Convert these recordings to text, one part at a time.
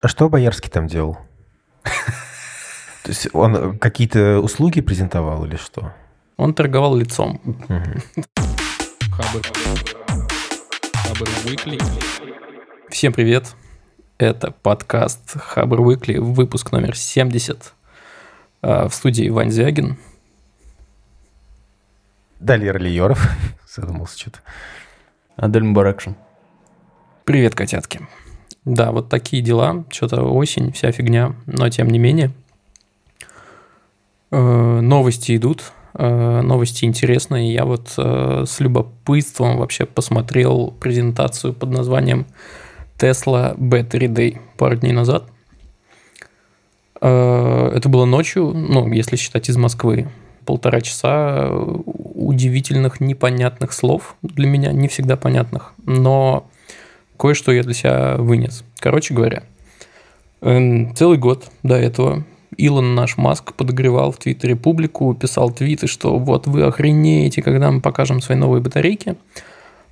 А что Боярский там делал? То есть он какие-то услуги презентовал или что? Он торговал лицом. Всем привет. Это подкаст Хабр Weekly, выпуск номер 70. А, в студии Вань Звягин. Далее Ролиеров. Задумался что-то. Адель Мубаракшин. Привет, котятки. Да, вот такие дела. Что-то осень, вся фигня. Но тем не менее. Э, новости идут. Э, новости интересные. Я вот э, с любопытством вообще посмотрел презентацию под названием Tesla Battery Day пару дней назад. Это было ночью, ну, если считать из Москвы. Полтора часа удивительных, непонятных слов для меня, не всегда понятных. Но кое-что я для себя вынес. Короче говоря, эм, целый год до этого Илон наш Маск подогревал в Твиттере публику, писал твиты, что вот вы охренеете, когда мы покажем свои новые батарейки.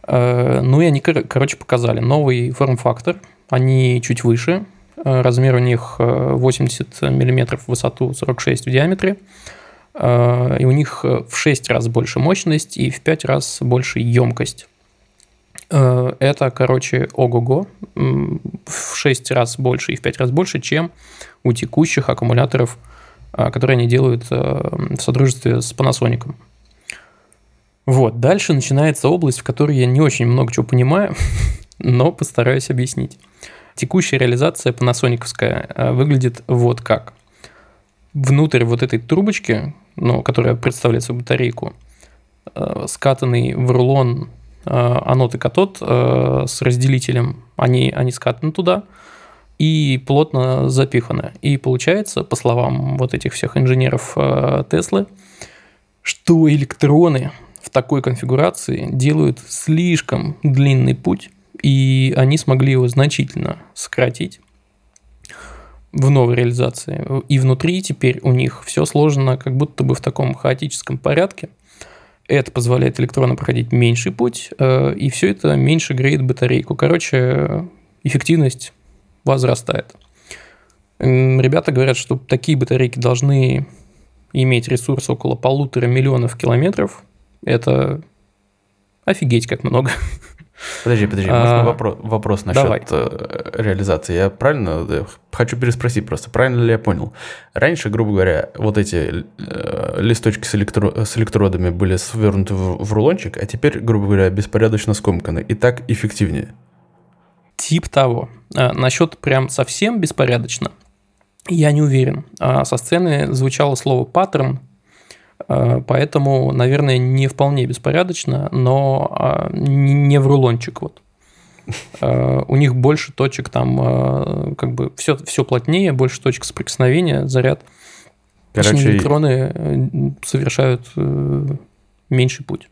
Э, ну и они, короче, показали новый форм-фактор. Они чуть выше, э, размер у них 80 э, мм в высоту, 46 в диаметре. И у них в 6 раз больше мощность и в 5 раз больше емкость. Э, это, короче, ого-го, в 6 раз больше и в 5 раз больше, чем у текущих аккумуляторов, э, которые они делают э, в содружестве с Panasonic. Вот, дальше начинается область, в которой я не очень много чего понимаю, но постараюсь объяснить. Текущая реализация панасониковская выглядит вот как. Внутрь вот этой трубочки, ну, которая представляет собой батарейку, скатанный в рулон Э, анод и катод э, с разделителем, они, они скатаны туда и плотно запиханы. И получается, по словам вот этих всех инженеров э, Теслы, что электроны в такой конфигурации делают слишком длинный путь, и они смогли его значительно сократить в новой реализации. И внутри теперь у них все сложено как будто бы в таком хаотическом порядке – это позволяет электрону проходить меньший путь, э, и все это меньше греет батарейку. Короче, эффективность возрастает. Ребята говорят, что такие батарейки должны иметь ресурс около полутора миллионов километров. Это офигеть как много. Подожди, подожди, можно а, вопрос, вопрос насчет давай. Э, реализации? Я правильно э, хочу переспросить просто, правильно ли я понял? Раньше, грубо говоря, вот эти э, листочки с, электро, с электродами были свернуты в, в рулончик, а теперь, грубо говоря, беспорядочно скомканы. И так эффективнее. Тип того. А, насчет прям совсем беспорядочно, я не уверен. А со сцены звучало слово паттерн, поэтому, наверное, не вполне беспорядочно, но а, не в рулончик вот. Э, у них больше точек там, э, как бы все, все плотнее, больше точек соприкосновения, заряд. Короче, электроны совершают меньший путь.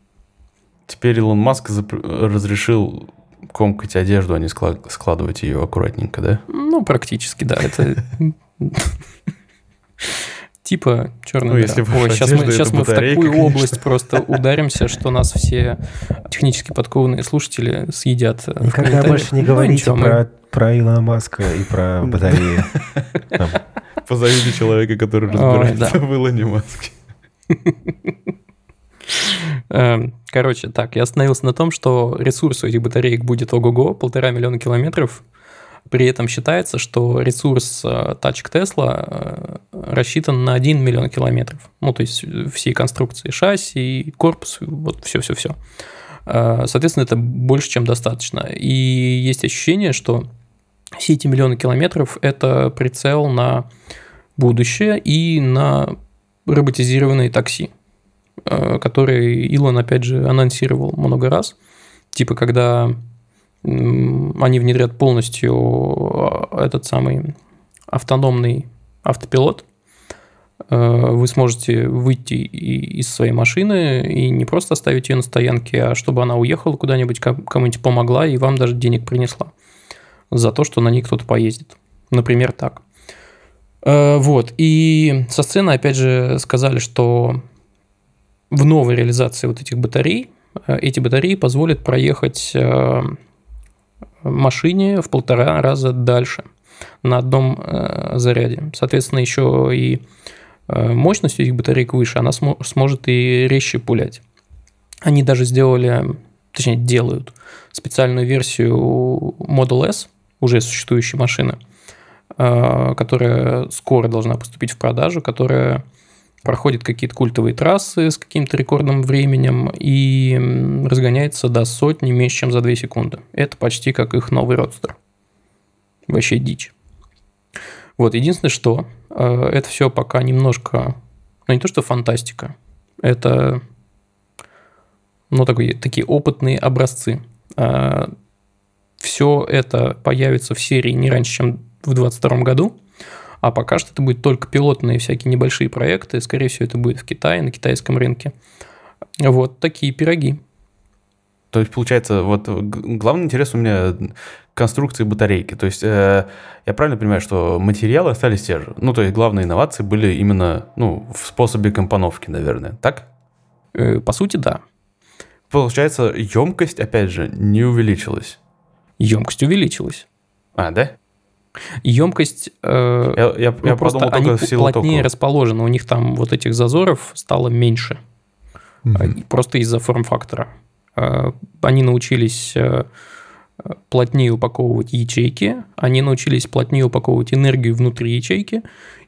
Теперь Илон Маск разрешил комкать одежду, а не складывать ее аккуратненько, да? Ну, практически, да. Это типа черная ну, Если Ой, сейчас мы, сейчас мы в такую конечно. область просто ударимся, что нас все технически подкованные слушатели съедят. Никогда больше не ну, говорите ну, про, мы... про Илона Маска и про батареи. Позовите человека, который разбирается в Илоне Маске. Эм, короче, так, я остановился на том, что ресурс у этих батареек будет ого-го, полтора миллиона километров, при этом считается, что ресурс э, тачек Tesla э, рассчитан на 1 миллион километров. Ну, то есть всей конструкции шасси, корпус, вот все-все-все. Э, соответственно, это больше, чем достаточно. И есть ощущение, что все эти миллионы километров – это прицел на будущее и на роботизированные такси, которые Илон, опять же, анонсировал много раз. Типа, когда они внедрят полностью а, этот самый автономный автопилот. Э, вы сможете выйти из своей машины и не просто оставить ее на стоянке, а чтобы она уехала куда-нибудь, кому-нибудь помогла и вам даже денег принесла за то, что на ней кто-то поездит. Например, так. Э, вот. И со сцены, опять же, сказали, что в новой реализации вот этих батарей, э, эти батареи позволят проехать машине в полтора раза дальше. на одном э, заряде. Соответственно, еще и э, мощность этих батареек выше, она смо- сможет и резче пулять. Они даже сделали, точнее делают специальную версию Model S, уже существующей машины, э, которая скоро должна поступить в продажу, которая проходит какие-то культовые трассы с каким-то рекордным временем и разгоняется до сотни меньше, чем за 2 секунды. Это почти как их новый родстер. Вообще дичь. Вот, единственное, что э, это все пока немножко, ну не то, что фантастика, это, ну, такой, такие опытные образцы. Э, все это появится в серии не раньше, чем в 2022 году, а пока что это будет только пилотные всякие небольшие проекты. Скорее всего, это будет в Китае, на китайском рынке. Вот такие пироги. То есть, получается, вот главный интерес у меня конструкции батарейки. То есть, э, я правильно понимаю, что материалы остались те же? Ну, то есть, главные инновации были именно ну, в способе компоновки, наверное, так? Э, по сути, да. Получается, емкость, опять же, не увеличилась. Емкость увеличилась. А, да? Емкость, э, я, я, ну, я просто подумал, они плотнее тока. расположены, у них там вот этих зазоров стало меньше, mm просто из-за форм-фактора. Э, они научились э, плотнее упаковывать ячейки, они научились плотнее упаковывать энергию внутри ячейки,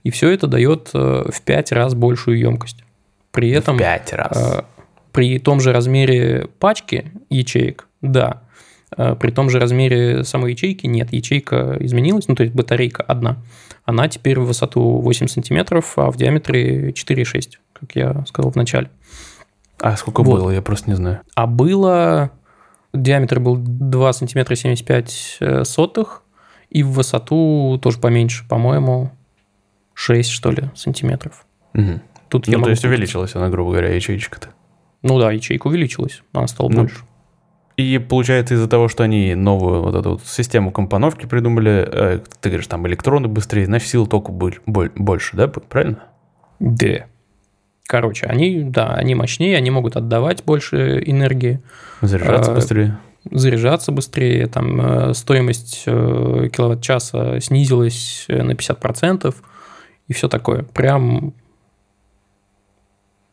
и все это дает в 5 раз большую емкость. При этом... В 5 раз. При том же размере пачки ячеек, да, Э, при том же размере самой ячейки нет, ячейка изменилась, ну то есть батарейка одна. Она теперь в высоту 8 сантиметров, а в диаметре 4,6, как я сказал в начале. А сколько вот. было, я просто не знаю. А было... Диаметр был 2 сантиметра 75 э, сотых, и в высоту тоже поменьше, по-моему, 6, что ли, сантиметров. Угу. Тут ну, то есть увеличилась она, грубо говоря, ячейка-то. Ну да, ячейка увеличилась, она стала ну, больше. И получается из-за того, что они новую вот эту вот систему компоновки придумали, э, ты говоришь, там электроны быстрее, значит сил тока больше, да, правильно? Да. Короче, они, да, они мощнее, они могут отдавать больше энергии. Заряжаться э, быстрее. Заряжаться быстрее, там э, стоимость э, киловатт-часа снизилась э, на 50%, и все такое. Прям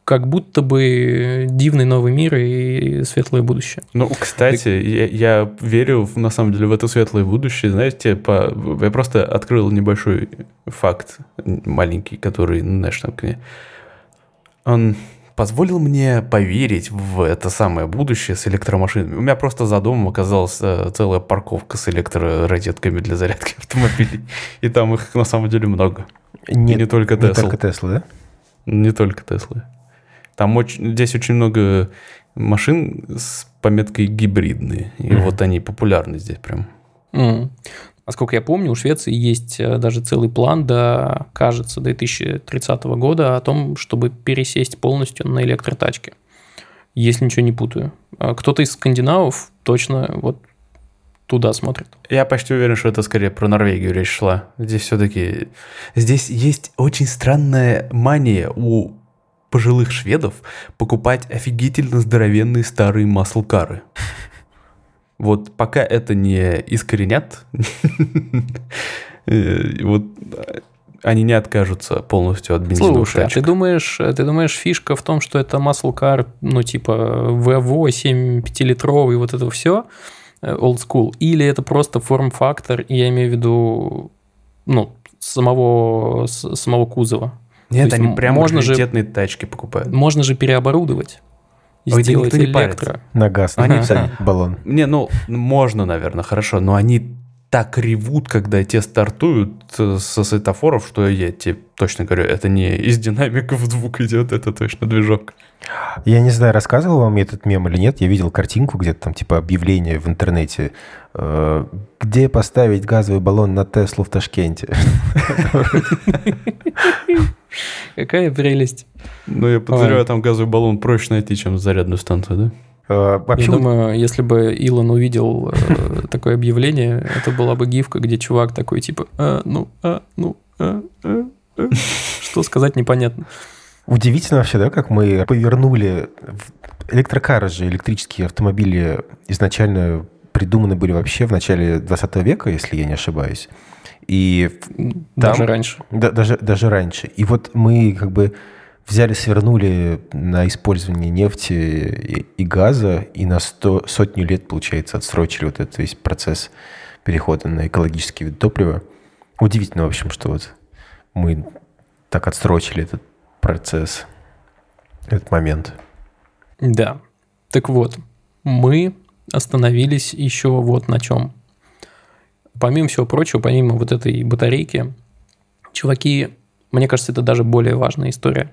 как будто бы дивный новый мир и светлое будущее. Ну, кстати, Ты... я, я верю на самом деле в это светлое будущее. Знаете, по... я просто открыл небольшой факт, маленький, который, ну, знаешь, там, он позволил мне поверить в это самое будущее с электромашинами. У меня просто за домом оказалась э, целая парковка с электророзетками для зарядки автомобилей. И там их на самом деле много. Не, не только Tesla. Не только Tesla, да? Не только Tesla. Там очень, здесь очень много машин с пометкой гибридные. И mm-hmm. вот они популярны здесь прям. Mm. Насколько я помню, у Швеции есть э, даже целый план до, кажется, 2030 года о том, чтобы пересесть полностью на электротачки. Если ничего не путаю. А кто-то из скандинавов точно вот туда смотрит. Я почти уверен, что это скорее про Норвегию речь шла. Здесь все-таки... Здесь есть очень странная мания у пожилых шведов покупать офигительно здоровенные старые маслкары. Вот пока это не искоренят, э, вот они не откажутся полностью от бензиновых Слушай, а ты думаешь, ты думаешь, фишка в том, что это маслкар, ну, типа V8 5-литровый, вот это все, э, old school, или это просто форм-фактор, я имею в виду, ну, самого, самого кузова? Нет, они прям можно же, тачки покупают. Можно же переоборудовать. И Ой, сделать не электро. Парится. На газ они ага. баллон. Не, ну, можно, наверное, хорошо, но они так ревут, когда те стартуют со светофоров, что я тебе точно говорю, это не из динамиков звук идет, это точно движок. Я не знаю, рассказывал вам этот мем или нет. Я видел картинку где-то там, типа объявление в интернете. Э, где поставить газовый баллон на Теслу в Ташкенте? Какая прелесть. Ну, я подозреваю, там газовый баллон проще найти, чем зарядную станцию, да? А, вообще... Я думаю, если бы Илон увидел э, такое объявление, это была бы гифка, где чувак такой типа, а, ну, а, ну, а, а, а. что сказать непонятно. Удивительно вообще, да, как мы повернули электрокары же, электрические автомобили изначально придуманы были вообще в начале 20 века, если я не ошибаюсь. И даже там, раньше. Да, даже, даже раньше. И вот мы как бы взяли, свернули на использование нефти и, и газа, и на сто, сотню лет, получается, отсрочили вот этот весь процесс перехода на экологический вид топлива. Удивительно, в общем, что вот мы так отсрочили этот процесс, этот момент. Да. Так вот, мы остановились еще вот на чем. Помимо всего прочего, помимо вот этой батарейки, чуваки, мне кажется, это даже более важная история.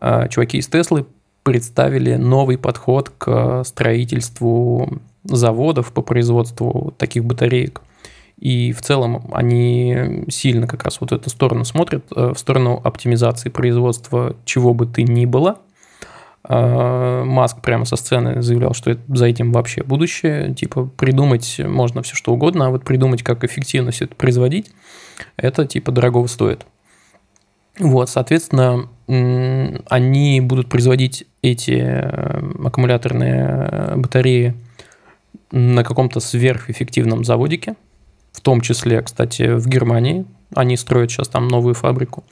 А, чуваки из Теслы представили новый подход к строительству заводов по производству таких батареек. И в целом они сильно как раз вот эту сторону смотрят, э, в сторону оптимизации производства чего бы ты ни было. А, Маск прямо со сцены заявлял, что за этим вообще будущее. Типа придумать можно все что угодно, а вот придумать, как эффективно все это производить, это типа дорогого стоит. Вот, соответственно, они будут производить эти э, аккумуляторные батареи на каком-то сверхэффективном заводике, в том числе, кстати, в Германии. Они строят сейчас там новую фабрику.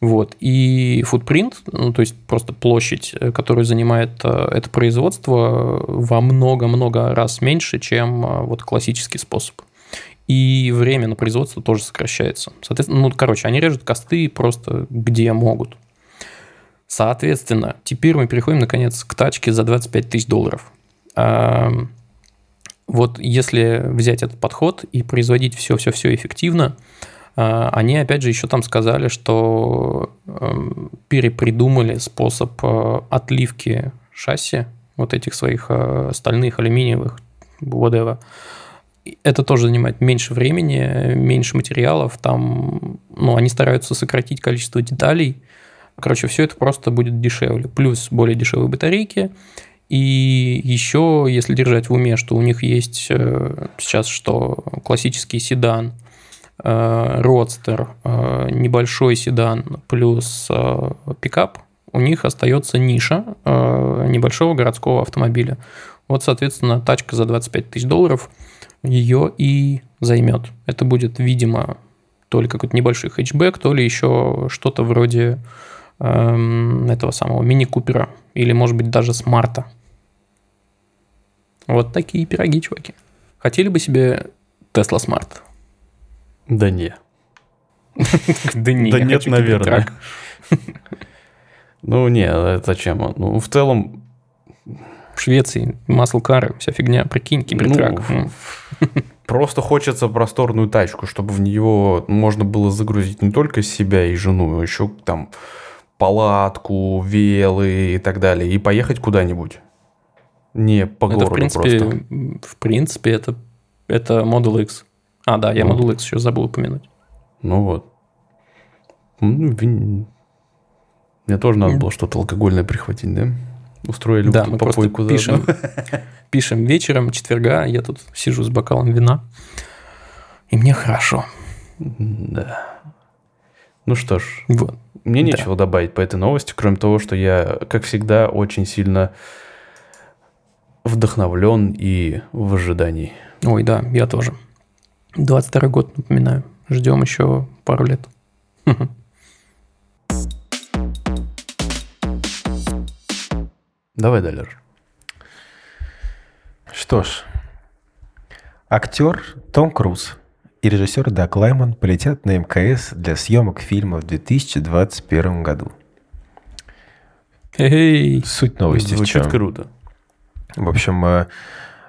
Вот. И футпринт, ну, то есть просто площадь, э, которую занимает э, это производство, во много-много раз меньше, чем э, вот классический способ. И время на производство тоже сокращается. Соответственно, ну, короче, они режут косты просто где могут. Соответственно, теперь мы переходим, наконец, к тачке за 25 тысяч долларов. Вот если взять этот подход и производить все-все-все эффективно, они, опять же, еще там сказали, что эм, перепридумали способ э, отливки шасси, вот этих своих э, стальных, алюминиевых, whatever. Это тоже занимает меньше времени, меньше материалов. Там, ну, они стараются сократить количество деталей. Короче, все это просто будет дешевле. Плюс более дешевые батарейки – и еще, если держать в уме, что у них есть э, сейчас что классический седан, родстер, э, небольшой седан плюс э, пикап, у них остается ниша небольшого городского автомобиля. Вот, соответственно, тачка за 25 тысяч долларов ее и займет. Это будет, видимо, то ли какой-то небольшой хэтчбэк, то ли еще что-то вроде эм, этого самого мини-купера или, может быть, даже смарта. Вот такие пироги, чуваки. Хотели бы себе Tesla Smart? Да не. Да не, Да нет, наверное. Ну не, зачем? Ну, в целом... В Швеции маслкары, вся фигня, прикинь, кибертрак. Ну, просто хочется просторную тачку, чтобы в нее можно было загрузить не только себя и жену, а еще там палатку, велы и так далее, и поехать куда-нибудь. Не по это, городу в принципе, просто. В принципе, это, это Model X. А, да, я ну. Model X еще забыл упомянуть. Ну вот. Ну, Мне тоже надо было что-то алкогольное прихватить, да? Устроили да, мы просто пишем, пишем вечером, четверга, я тут сижу с бокалом вина, и мне хорошо. Да. Ну что ж, вот. мне да. нечего добавить по этой новости, кроме того, что я, как всегда, очень сильно вдохновлен и в ожидании. Ой, да, я тоже. 22 год, напоминаю. Ждем еще пару лет. Давай, Далер. Что ж, актер Том Круз и режиссер Даг Лайман полетят на МКС для съемок фильма в 2021 году. Эй, Суть новости Звучит в чем? круто. В общем, э,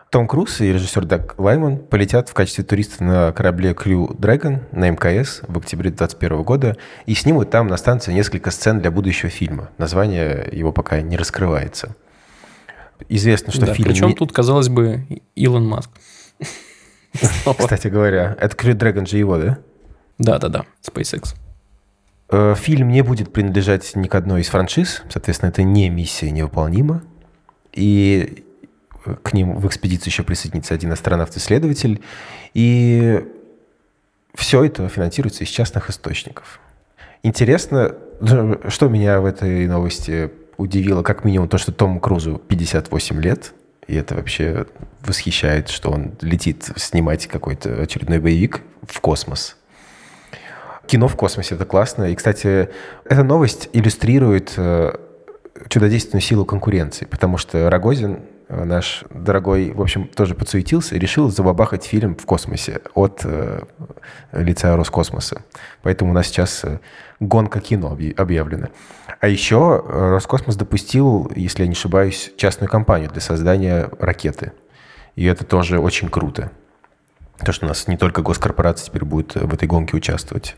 том Круз и режиссер Даг Лайман полетят в качестве туристов на корабле Crew Dragon на МКС в октябре 2021 года и снимут там на станции несколько сцен для будущего фильма. Название его пока не раскрывается. Известно, что да, фильм... Причем не... тут, казалось бы, Илон Маск. Кстати говоря, это Crew Dragon же его, да? Да-да-да, SpaceX. Э, фильм не будет принадлежать ни к одной из франшиз, соответственно, это не миссия невыполнима. И к ним в экспедицию еще присоединится один астронавт-исследователь. И все это финансируется из частных источников. Интересно, что меня в этой новости удивило, как минимум то, что Тому Крузу 58 лет, и это вообще восхищает, что он летит снимать какой-то очередной боевик в космос. кино в космосе, это классно. И, кстати, эта новость иллюстрирует э, чудодейственную силу конкуренции, потому что Рогозин, наш дорогой, в общем, тоже подсуетился и решил забабахать фильм в космосе от э, лица Роскосмоса. Поэтому у нас сейчас э, гонка кино объявлена. А еще э, Роскосмос допустил, если я не ошибаюсь, частную компанию для создания ракеты. И это тоже очень круто. То, что у нас не только госкорпорация теперь будет в этой гонке участвовать.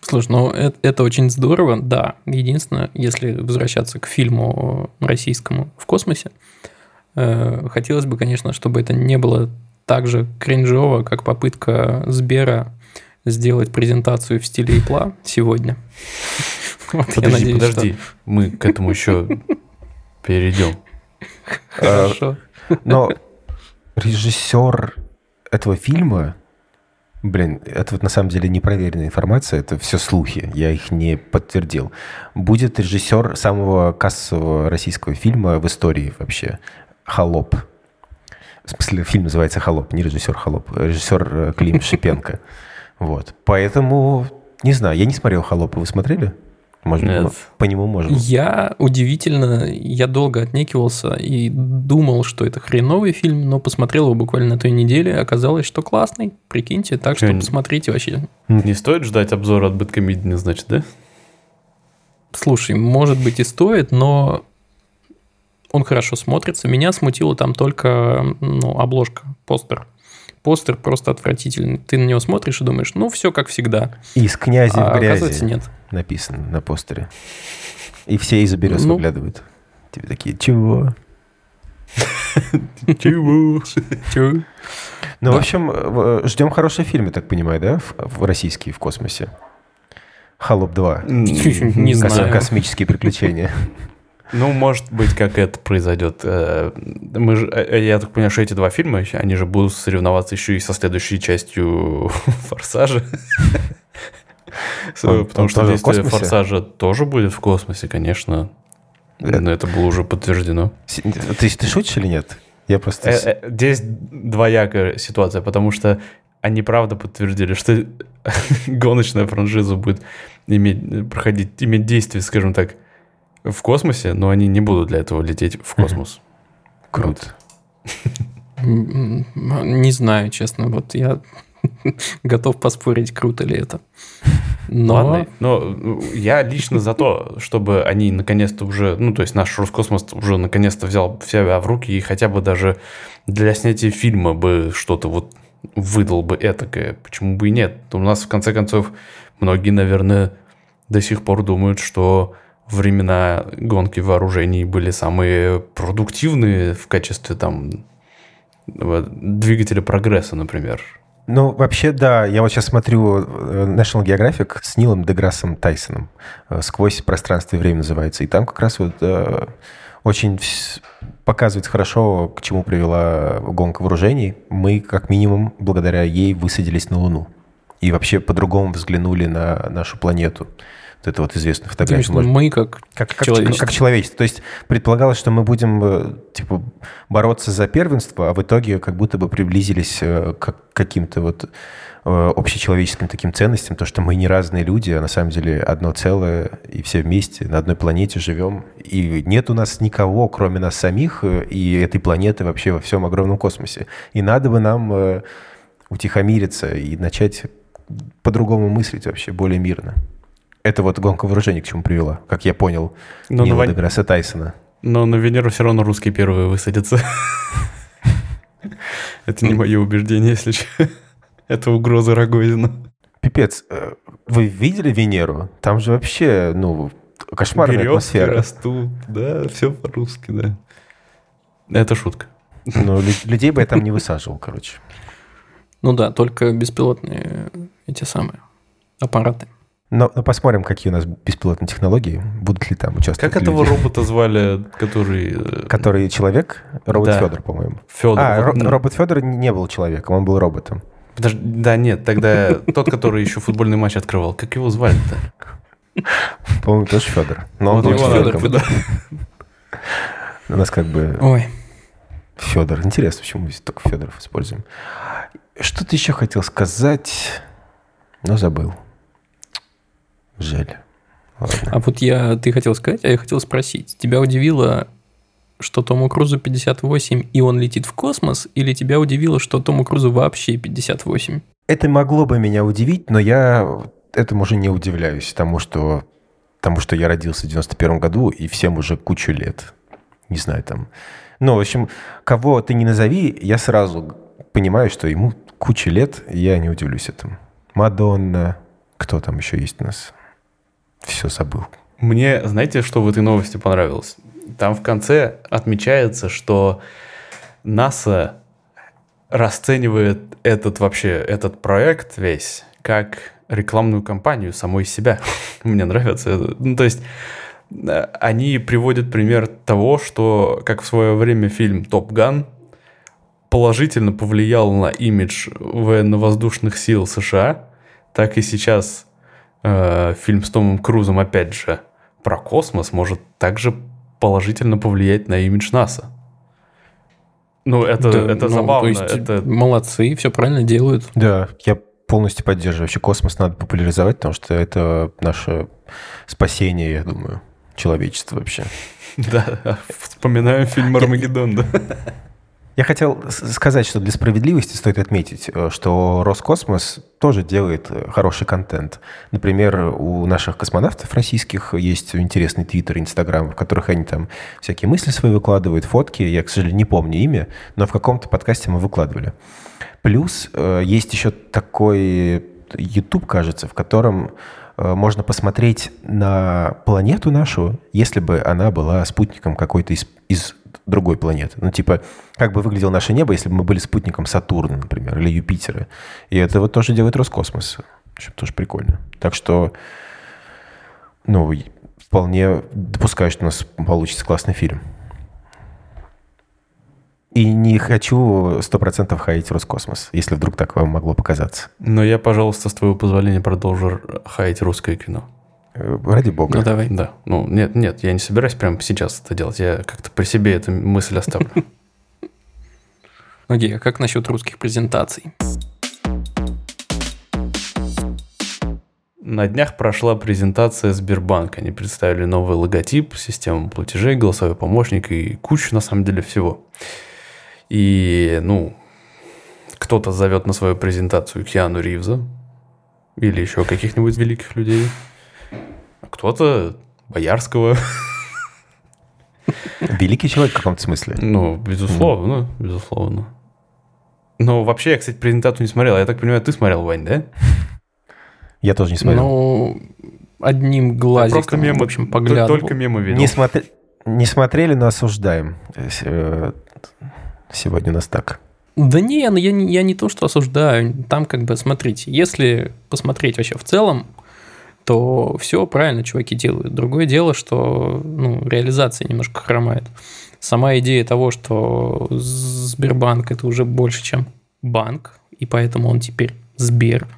Слушай, ну это, это очень здорово, да. Единственное, если возвращаться к фильму российскому в космосе, э, хотелось бы, конечно, чтобы это не было так же кринжово, как попытка Сбера сделать презентацию в стиле Ипла сегодня. Вот, подожди, надеюсь, подожди, что... мы к этому еще перейдем. Хорошо. Но режиссер этого фильма Блин, это вот на самом деле непроверенная информация, это все слухи, я их не подтвердил. Будет режиссер самого кассового российского фильма в истории вообще, «Холоп». В смысле, фильм называется «Холоп», не режиссер «Холоп», режиссер э, Клим Шипенко. Вот, поэтому, не знаю, я не смотрел «Холопа», вы смотрели? Может, Нет. по нему можно. Я удивительно, я долго отнекивался и думал, что это хреновый фильм, но посмотрел его буквально на той неделе, оказалось, что классный. Прикиньте, так что, что посмотрите вообще. Не стоит ждать обзора от Бэткомедии, значит, да? Слушай, может быть и стоит, но он хорошо смотрится. Меня смутила там только ну, обложка, постер постер просто отвратительный. Ты на него смотришь и думаешь, ну, все как всегда. Из князя а, в грязи. Оказывается, нет. Написано на постере. И все из-за берез ну, выглядывают. Тебе такие, чего? Чего? Чего? Ну, в общем, ждем хороший фильм, я так понимаю, да, в российский в космосе. Холоп 2. Не знаю. Космические приключения. Ну, может быть, как это произойдет. Э, мы же, э, я так понимаю, что эти два фильма, они же будут соревноваться еще и со следующей частью «Форсажа». Потому что действие «Форсажа» тоже будет в космосе, конечно. Э, Но это было уже подтверждено. Ты, ты шутишь или нет? Я просто... Здесь двоякая ситуация, потому что они правда подтвердили, что гоночная франшиза будет иметь, проходить, иметь действие, скажем так, в космосе, но они не будут для этого лететь в космос. Круто. Не знаю, честно. Вот я готов поспорить, круто ли это. Но... Ладно, но я лично за то, чтобы они наконец-то уже, ну, то есть наш Роскосмос уже наконец-то взял себя в руки и хотя бы даже для снятия фильма бы что-то вот выдал бы этакое. Почему бы и нет? У нас, в конце концов, многие, наверное, до сих пор думают, что времена гонки вооружений были самые продуктивные в качестве там двигателя прогресса, например. Ну, вообще, да. Я вот сейчас смотрю э, National Geographic с Нилом Деграссом Тайсоном. Э, «Сквозь пространство и время» называется. И там как раз вот э, очень показывает хорошо, к чему привела гонка вооружений. Мы, как минимум, благодаря ей высадились на Луну. И вообще по-другому взглянули на нашу планету. Вот это вот известная фотография. Может, мы как, как, как человечество. Как человечество. То есть предполагалось, что мы будем э, типа бороться за первенство, а в итоге как будто бы приблизились э, к каким-то вот э, общечеловеческим таким ценностям, то, что мы не разные люди, а на самом деле одно целое, и все вместе на одной планете живем. И нет у нас никого, кроме нас самих, и этой планеты вообще во всем огромном космосе. И надо бы нам утихомириться и начать по-другому мыслить вообще, более мирно. Это вот гонка вооружений к чему привела, как я понял, Но Нила на Деграсса Тайсона. Но на Венеру все равно русские первые высадятся. Это не мое убеждение, если что. Это угроза Рогозина. Пипец, э, вы видели Венеру? Там же вообще, ну, кошмарная Березки атмосфера. растут, да, все по-русски, да. Это шутка. Ну, людей бы я там не высаживал, короче. Ну да, только беспилотные эти самые аппараты. Но, но посмотрим, какие у нас беспилотные технологии, будут ли там участвовать Как люди. этого робота звали, который... Э, который человек? Робот да. Федор, по-моему. Федор. А, ро- робот Федор не был человеком, он был роботом. Подожди, да нет, тогда тот, который еще футбольный матч открывал, как его звали-то? По-моему, тоже Федор. Но он был Федор. У нас как бы... Ой. Федор. Интересно, почему мы только Федоров используем. Что ты еще хотел сказать, но забыл. А вот я, ты хотел сказать, а я хотел спросить. Тебя удивило, что Тому Крузу 58 и он летит в космос, или тебя удивило, что Тому Крузу вообще 58? Это могло бы меня удивить, но я этому уже не удивляюсь, тому что, тому, что я родился в 91 году, и всем уже кучу лет. Не знаю, там... Ну, в общем, кого ты не назови, я сразу понимаю, что ему куча лет, и я не удивлюсь этому. Мадонна, кто там еще есть у нас? Все забыл. Мне, знаете, что в этой новости понравилось? Там в конце отмечается, что НАСА расценивает этот вообще, этот проект весь, как рекламную кампанию самой себя. Мне нравится это. Ну, то есть, э, они приводят пример того, что, как в свое время фильм «Топ Ган» положительно повлиял на имидж военно-воздушных сил США, так и сейчас э, фильм с Томом Крузом, опять же, про космос может также положительно повлиять на имидж НАСА. Ну, это, да, это ну, забавно. То есть это... Молодцы, все правильно делают. Да, я полностью поддерживаю. Вообще космос надо популяризовать, потому что это наше спасение, я думаю, человечества вообще. Да, вспоминаем фильм «Армагеддон», да. Я хотел сказать, что для справедливости стоит отметить, э, что Роскосмос тоже делает э, хороший контент. Например, у наших космонавтов российских есть интересный твиттер, инстаграм, в которых они там всякие мысли свои выкладывают, фотки. Я, к сожалению, не помню имя, но в каком-то подкасте мы выкладывали. Плюс э, есть еще такой YouTube, кажется, в котором можно посмотреть на планету нашу, если бы она была спутником какой-то из, из другой планеты. Ну, типа, как бы выглядело наше небо, если бы мы были спутником Сатурна, например, или Юпитера. И это вот тоже делает Роскосмос. В общем, тоже прикольно. Так что, ну, вполне допускаю, что у нас получится классный фильм. И не хочу сто процентов хаять Роскосмос, если вдруг так вам могло показаться. Но я, пожалуйста, с твоего позволения продолжу хаять русское кино. Э, ради бога. Ну, давай. Да. Ну, нет, нет, я не собираюсь прямо сейчас это делать. Я как-то при себе эту мысль оставлю. Окей, а как насчет русских презентаций? На днях прошла презентация Сбербанка. Они представили новый логотип, систему платежей, голосовой помощник и кучу, на самом деле, всего. И, ну, кто-то зовет на свою презентацию Киану Ривза или еще каких-нибудь великих людей кто-то Боярского. Великий человек в каком-то смысле. Ну, безусловно, безусловно. Но вообще, я, кстати, презентацию не смотрел. Я так понимаю, ты смотрел, Вань, да? Я тоже не смотрел. Ну, одним глазиком, Просто мемы, в общем, поглядывал. Только мемы видел. Не, смотри, не смотрели, но осуждаем. Э, сегодня у нас так. Да не, ну я, не, я не то, что осуждаю. Там как бы, смотрите, если посмотреть вообще в целом, то все правильно чуваки делают. Другое дело, что ну, реализация немножко хромает. Сама идея того, что Сбербанк это уже больше, чем банк, и поэтому он теперь Сбер,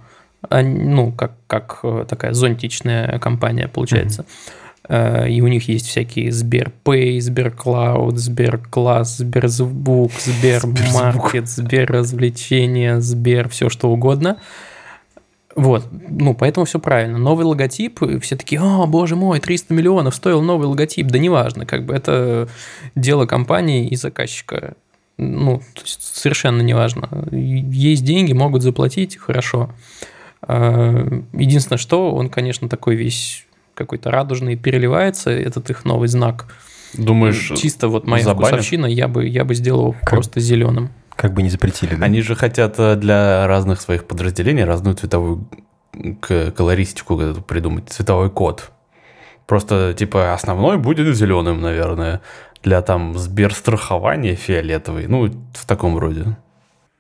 а, ну, как, как э, такая зонтичная компания получается. Mm-hmm. И у них есть всякие Сберпэй, Сберклауд, Сберкласс, Сберзвук, Сбермаркет, Сберразвлечения, Сбер, все что угодно – вот, ну, поэтому все правильно. Новый логотип, все такие, о, боже мой, 300 миллионов стоил новый логотип. Да неважно, как бы это дело компании и заказчика. Ну, совершенно неважно. Есть деньги, могут заплатить, хорошо. А, единственное, что он, конечно, такой весь какой-то радужный, переливается, этот их новый знак. Думаешь, Чисто вот моя забанят? вкусовщина, я бы, я бы сделал как? просто зеленым. Как бы не запретили. Да? Они же хотят э, для разных своих подразделений разную цветовую колористику придумать, цветовой код. Просто, типа, основной будет зеленым, наверное. Для там Сберстрахования фиолетовый. Ну, в таком роде.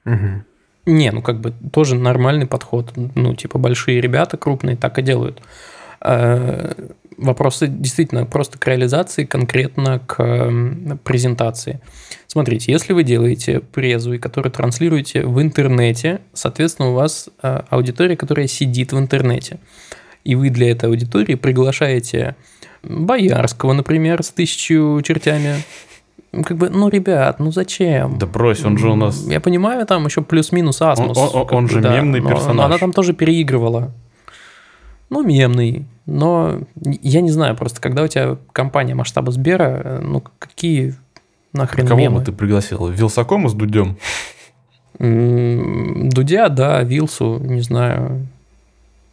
Угу. Не, ну как бы тоже нормальный подход. Ну, типа, большие ребята крупные так и делают. Вопросы действительно просто к реализации, конкретно к презентации. Смотрите, если вы делаете презу, и которую транслируете в интернете, соответственно, у вас э, аудитория, которая сидит в интернете. И вы для этой аудитории приглашаете Боярского, например, с тысячу чертями. Как бы, ну, ребят, ну зачем? Да брось, он же у нас... Я понимаю, там еще плюс-минус Асмус. Он, он, он же да, мемный персонаж. Но она там тоже переигрывала. Ну, мемный. Но я не знаю, просто когда у тебя компания масштаба Сбера, ну какие нахрен Кого мемы? бы ты пригласил? Вилсакома с Дудем? Дудя, да, Вилсу, не знаю.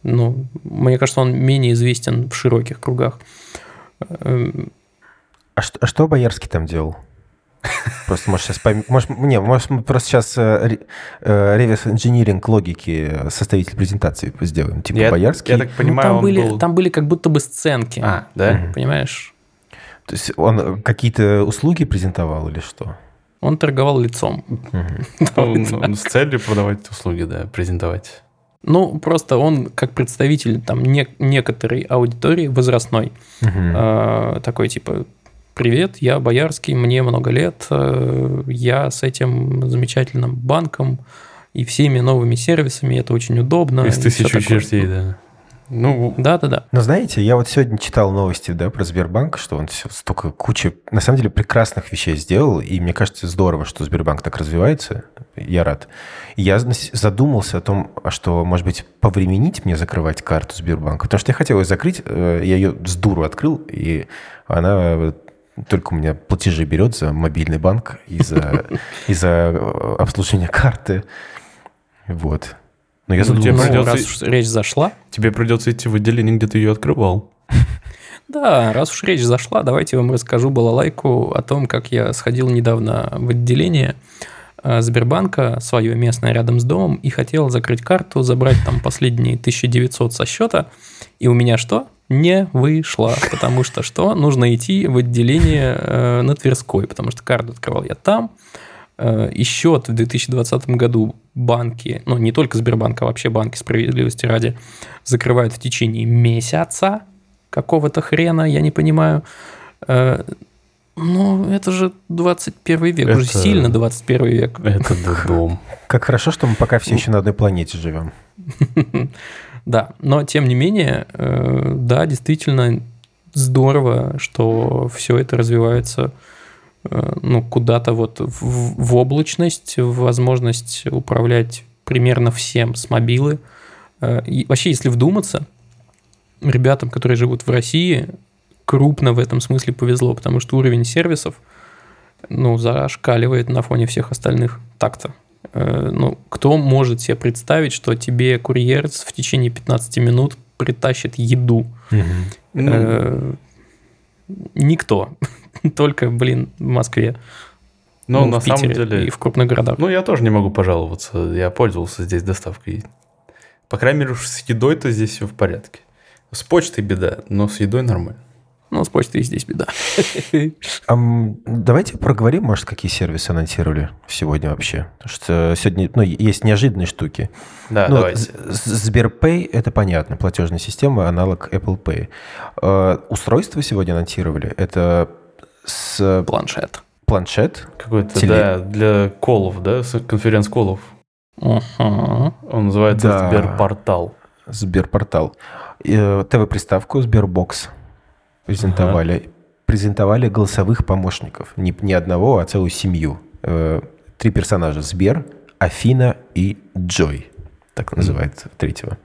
Ну, мне кажется, он менее известен в широких кругах. Эм, а что, а что Боярский там делал? Просто, может, сейчас пойм... может, не, может, мы просто сейчас э, э, реверс инжиниринг логики составитель презентации сделаем, типа я, Боярский. Я так понимаю, ну, там, были, был... там были как будто бы сценки. А, да? Понимаешь? То есть он какие-то услуги презентовал или что? Он торговал лицом. Ну, с целью продавать услуги, да, презентовать. Ну, просто он как представитель там не, некоторой аудитории возрастной, э, такой типа, привет, я Боярский, мне много лет, э, я с этим замечательным банком и всеми новыми сервисами, это очень удобно. Из тысячи чертей, да. Ну, да, да, да. Но знаете, я вот сегодня читал новости, да, про Сбербанк, что он все столько куча, на самом деле, прекрасных вещей сделал, и мне кажется, здорово, что Сбербанк так развивается. Я рад. я задумался о том, а что, может быть, повременить мне закрывать карту Сбербанка, потому что я хотел ее закрыть, э, я ее с дуру открыл, и она только у меня платежи берет за мобильный банк и за, и за э, обслуживание карты. Вот. Но я задумался. Ну, придется... раз уж речь зашла. Тебе придется идти в отделение, где ты ее открывал. Да, раз уж речь зашла, давайте я вам расскажу балалайку о том, как я сходил недавно в отделение э, Сбербанка, свое местное рядом с домом, и хотел закрыть карту, забрать там последние 1900 со счета. И у меня что? Не вышло, потому что что? Нужно идти в отделение э, на Тверской, потому что карту открывал я там, Э, и счет в 2020 году банки, ну не только Сбербанк, а вообще банки справедливости ради, закрывают в течение месяца какого-то хрена, я не понимаю. Э, ну, это же 21 век, это... уже сильно 21 век. Это дом. Как хорошо, что мы пока все еще на одной планете живем. Да, но тем не менее, э, да, действительно здорово, что все это развивается Э, ну, куда-то вот в, в облачность, в возможность управлять примерно всем с мобилы. Э, и вообще, если вдуматься, ребятам, которые живут в России, крупно в этом смысле повезло, потому что уровень сервисов ну, зашкаливает на фоне всех остальных так-то. Э, ну, кто может себе представить, что тебе курьер в течение 15 минут притащит еду? Угу. Никто. Только, блин, в Москве. Ну, ну на самом деле... И в крупных городах. Ну, я тоже не могу пожаловаться. Я пользовался здесь доставкой. По крайней мере, с едой-то здесь все в порядке. С почтой беда, но с едой нормально. Ну, с почтой здесь беда. Um, давайте проговорим, может, какие сервисы анонсировали сегодня вообще. Потому что сегодня ну, есть неожиданные штуки. Да, ну, давайте. Сберпэй – это понятно, платежная система, аналог Apple Pay. Uh, устройство сегодня анонсировали. Это с... Планшет. Планшет? Какой-то, Теле... да, для колов, да, конференц-колов. Uh-huh. Он называется да. Сберпортал. Сберпортал. Э, ТВ-приставку Сбербокс презентовали. Ага. Презентовали голосовых помощников. Не, не одного, а целую семью. Э, три персонажа. Сбер, Афина и Джой. Так называется mm. третьего.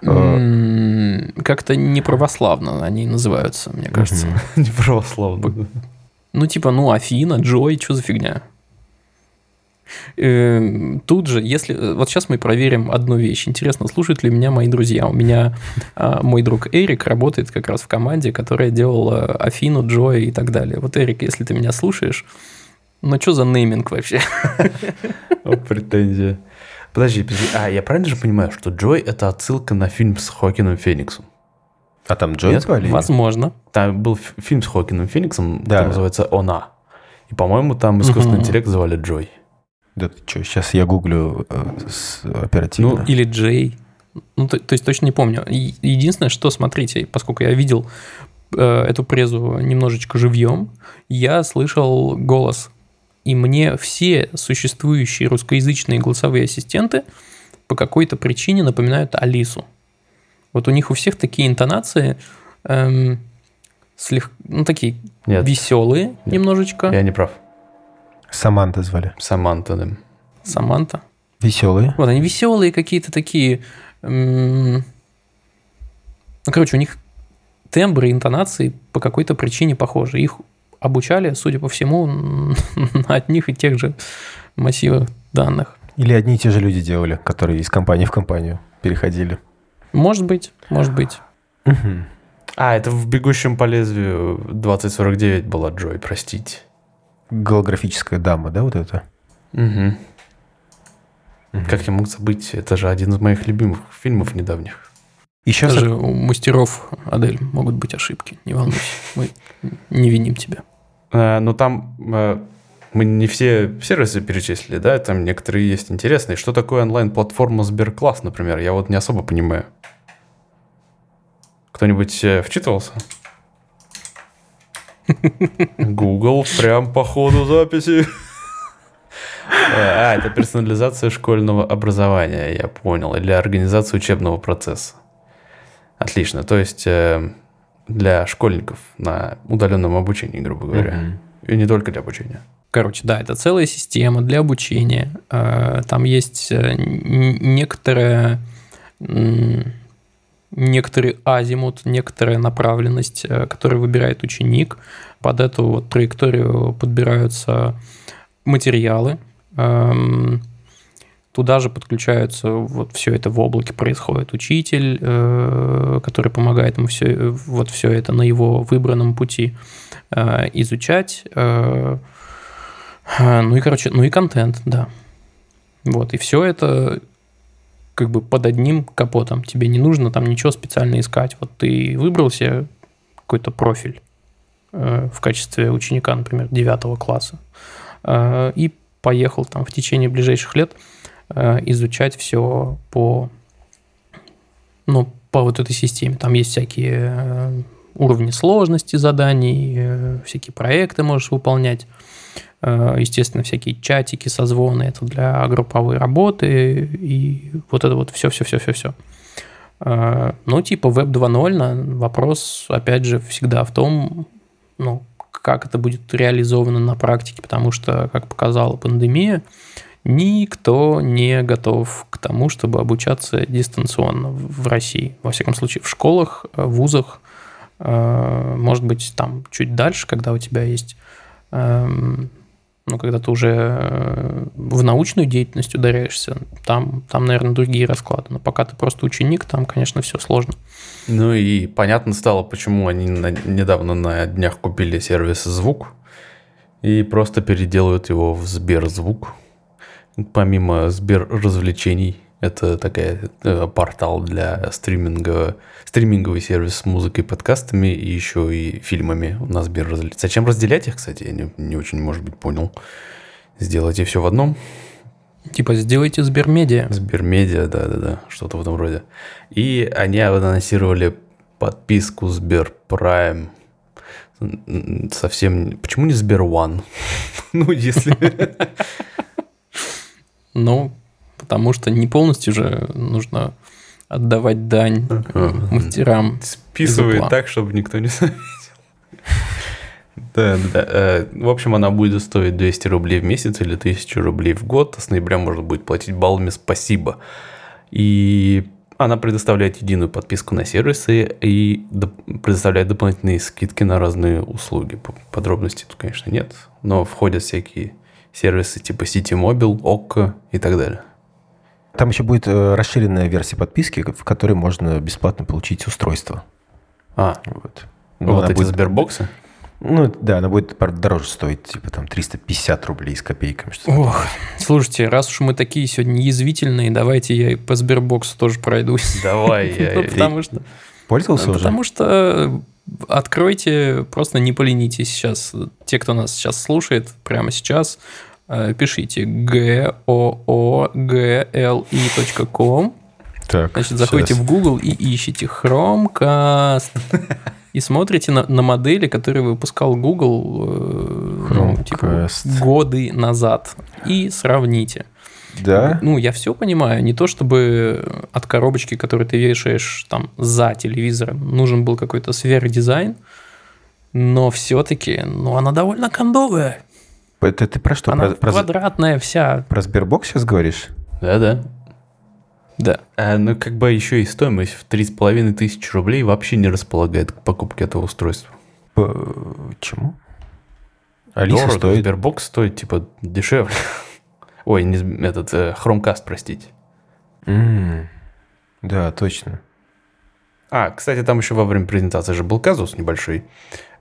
Как-то неправославно они называются, мне кажется. Неправославно. Ну, типа, ну, Афина, Джой, что за фигня? Эм, тут же, если... Э, вот сейчас мы проверим одну вещь. Интересно, слушают ли меня мои друзья? У меня а, мой друг Эрик работает как раз в команде, которая делала Афину, Джой и так далее. Вот, Эрик, если ты меня слушаешь, ну что за нейминг вообще? О, претензия. Подожди, подожди. А, я правильно же понимаю, что Джой это отсылка на фильм с Хоакином Фениксом? А там Джой Нет? звали? Возможно. Там был фильм с Хоакином Фениксом, да. который называется «Она». И, по-моему, там искусственный угу. интеллект звали Джой. Да ты что, сейчас я гуглю э, с, оперативно. Ну, или Джей. Ну, то, то есть точно не помню. Единственное, что, смотрите, поскольку я видел э, эту презу немножечко живьем, я слышал голос и мне все существующие русскоязычные голосовые ассистенты по какой-то причине напоминают Алису. Вот у них у всех такие интонации, эм, слег... ну такие Нет. веселые Нет. немножечко. Я не прав. Саманта звали. Саманта, да. Саманта. Веселые. Вот они веселые какие-то такие. Ну, короче, у них тембры, интонации по какой-то причине похожи. Их обучали, судя по всему, на одних и тех же массивах данных. Или одни и те же люди делали, которые из компании в компанию переходили. Может быть, может быть. А, это в «Бегущем по лезвию» 2049 была Джой, простите. Голографическая дама, да, вот это? Угу. Угу. Как я мог забыть? Это же один из моих любимых фильмов недавних. Еще Даже у мастеров Адель могут быть ошибки. Не волнуйся, мы не виним тебя. А, но там а, мы не все сервисы перечислили, да? Там некоторые есть интересные. Что такое онлайн-платформа Сберкласс, например? Я вот не особо понимаю. Кто-нибудь э, вчитывался? Google прям по ходу записи. А, это персонализация школьного образования, я понял. Или организация учебного процесса. Отлично. То есть э, для школьников на удаленном обучении, грубо говоря. И не только для обучения. Короче, да, это целая система для обучения. Э, там есть некоторая некоторый азимут, некоторая направленность, которую выбирает ученик. Под эту вот траекторию подбираются материалы, Эм, туда же подключаются, вот все это в облаке происходит, учитель, э, который помогает ему все, вот все это на его выбранном пути э, изучать. Э, ну и, короче, ну и контент, да. Вот, и все это как бы под одним капотом. Тебе не нужно там ничего специально искать. Вот ты выбрал себе какой-то профиль в качестве ученика, например, 9 класса, и поехал там в течение ближайших лет э, изучать все по, ну, по вот этой системе. Там есть всякие э, уровни сложности заданий, э, всякие проекты можешь выполнять. Естественно, всякие чатики, созвоны, это для групповой работы, и вот это вот все-все-все-все-все. Ну, типа Web 2.0, вопрос, опять же, всегда в том, ну, как это будет реализовано на практике, потому что, как показала пандемия, никто не готов к тому, чтобы обучаться дистанционно в России. Во всяком случае, в школах, в вузах, э, может быть, там чуть дальше, когда у тебя есть ну, когда ты уже э, в научную деятельность ударяешься, там, там, наверное, другие расклады. Но пока ты просто ученик, там, конечно, все сложно. Ну и понятно стало, почему они на, недавно на днях купили сервис «Звук» и просто переделывают его в Сберзвук. Помимо Сбер развлечений, это такая э, портал для стриминга, стриминговый сервис с музыкой, подкастами и еще и фильмами у нас разделяет. Зачем разделять их, кстати, я не, не очень, может быть, понял. Сделайте все в одном. Типа сделайте Сбермедиа. Сбермедиа, да-да-да, что-то в этом роде. И они анонсировали подписку Сбер Прайм. Совсем... Почему не Сбер One? ну, если... Ну, потому что не полностью же нужно отдавать дань uh-huh. мастерам. Списывает так, чтобы никто не заметил. Да, да. Э, в общем, она будет стоить 200 рублей в месяц или 1000 рублей в год. С ноября можно будет платить баллами «Спасибо». И она предоставляет единую подписку на сервисы и предоставляет дополнительные скидки на разные услуги. Подробностей тут, конечно, нет, но входят всякие сервисы типа City Mobile, Okko и так далее. Там еще будет э, расширенная версия подписки, в которой можно бесплатно получить устройство. А, вот. Но вот эти будет... Сбербоксы? Ну, да, она будет дороже стоить, типа там 350 рублей с копейками. Что Ох, слушайте, раз уж мы такие сегодня язвительные, давайте я и по Сбербоксу тоже пройдусь. Давай. я. Потому что... Пользовался уже? Потому что откройте, просто не поленитесь сейчас. Те, кто нас сейчас слушает, прямо сейчас, Э, пишите googli.com. Так, Значит, заходите сейчас. в Google и ищите Chromecast. И смотрите на, на модели, которые выпускал Google э, ну, типа, годы назад. И сравните. Да. Ну, я все понимаю. Не то, чтобы от коробочки, которую ты вешаешь там за телевизором, нужен был какой-то сверхдизайн, но все-таки, ну, она довольно кондовая. Это ты про что? Она про, квадратная вся. Про Сбербокс сейчас говоришь? Да-да. Да. А, ну, как бы еще и стоимость в 3,5 тысячи рублей вообще не располагает к покупке этого устройства. Почему? Алиса Дорого, стоит... Sberbox стоит, типа, дешевле. Ой, не, этот, э, Chromecast, простите. Mm. Да, точно. А, кстати, там еще во время презентации же был казус небольшой.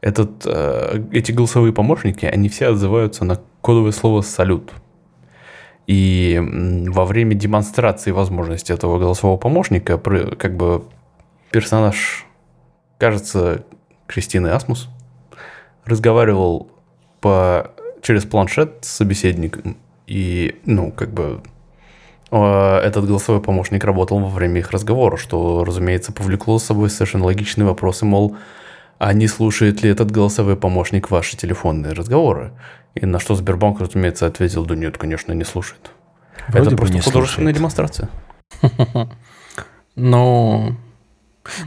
Этот, э, эти голосовые помощники, они все отзываются на кодовое слово «салют». И во время демонстрации возможности этого голосового помощника, как бы персонаж, кажется, Кристины Асмус, разговаривал по, через планшет с собеседником. И, ну, как бы а, этот голосовой помощник работал во время их разговора, что, разумеется, повлекло с собой совершенно логичные вопросы, мол, а не слушает ли этот голосовой помощник ваши телефонные разговоры? И на что Сбербанк, разумеется, ответил, да нет, конечно, не слушает. Вроде Это просто художественная слушает. демонстрация. Ну,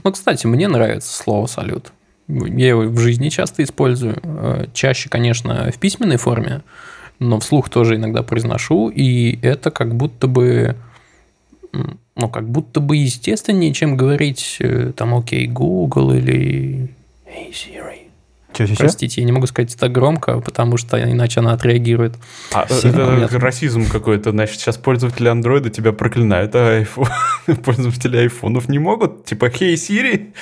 ну, кстати, мне нравится слово «салют». Я его в жизни часто использую. Э, чаще, конечно, в письменной форме, но вслух тоже иногда произношу, и это как будто бы ну, как будто бы естественнее, чем говорить э, там «Окей, Google» или «Hey, Siri». Че, че, Простите, я не могу сказать это громко, потому что иначе она отреагирует. А, это расизм какой-то. Значит, сейчас пользователи андроида тебя проклинают, а iPhone, пользователи айфонов не могут? Типа «Hey, Siri».